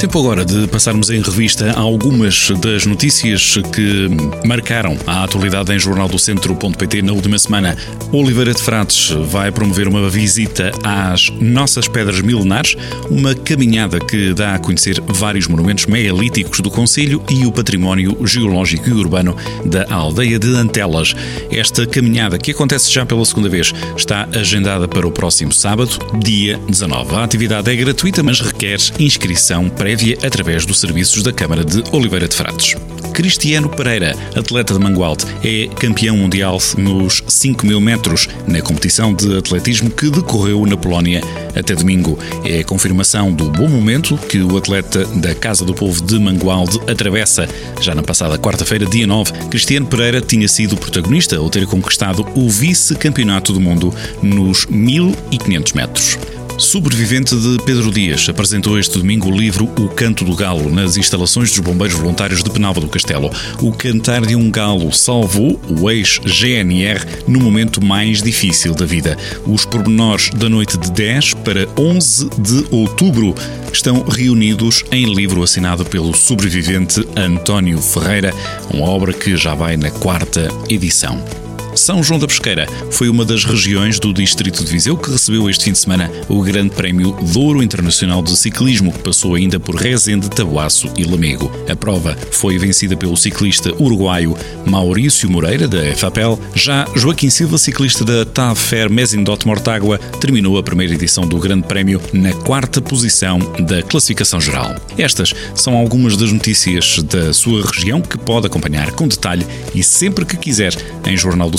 Tempo agora de passarmos em revista algumas das notícias que marcaram a atualidade em jornaldocentro.pt na última semana. Oliveira de Frades vai promover uma visita às Nossas Pedras Milenares, uma caminhada que dá a conhecer vários monumentos megalíticos do Conselho e o património geológico e urbano da aldeia de Antelas. Esta caminhada, que acontece já pela segunda vez, está agendada para o próximo sábado, dia 19. A atividade é gratuita, mas requer inscrição prévia prévia através dos serviços da Câmara de Oliveira de Frades. Cristiano Pereira, atleta de Mangualde, é campeão mundial nos 5 mil metros na competição de atletismo que decorreu na Polónia até domingo. É a confirmação do bom momento que o atleta da Casa do Povo de Mangualde atravessa. Já na passada quarta-feira, dia 9, Cristiano Pereira tinha sido protagonista ao ter conquistado o vice-campeonato do mundo nos 1500 metros. Sobrevivente de Pedro Dias apresentou este domingo o livro O Canto do Galo nas instalações dos Bombeiros Voluntários de Penalva do Castelo. O cantar de um galo salvou o ex-GNR no momento mais difícil da vida. Os pormenores da noite de 10 para 11 de outubro estão reunidos em livro assinado pelo sobrevivente António Ferreira, uma obra que já vai na quarta edição. São João da Pesqueira foi uma das regiões do Distrito de Viseu que recebeu este fim de semana o Grande Prémio Douro Internacional de Ciclismo, que passou ainda por Rezende, Tabuaço e Lamego. A prova foi vencida pelo ciclista uruguaio Maurício Moreira, da FAPEL. Já Joaquim Silva, ciclista da TAFER Mesindot Mortágua, terminou a primeira edição do Grande Prémio na quarta posição da classificação geral. Estas são algumas das notícias da sua região que pode acompanhar com detalhe e sempre que quiser em Jornal do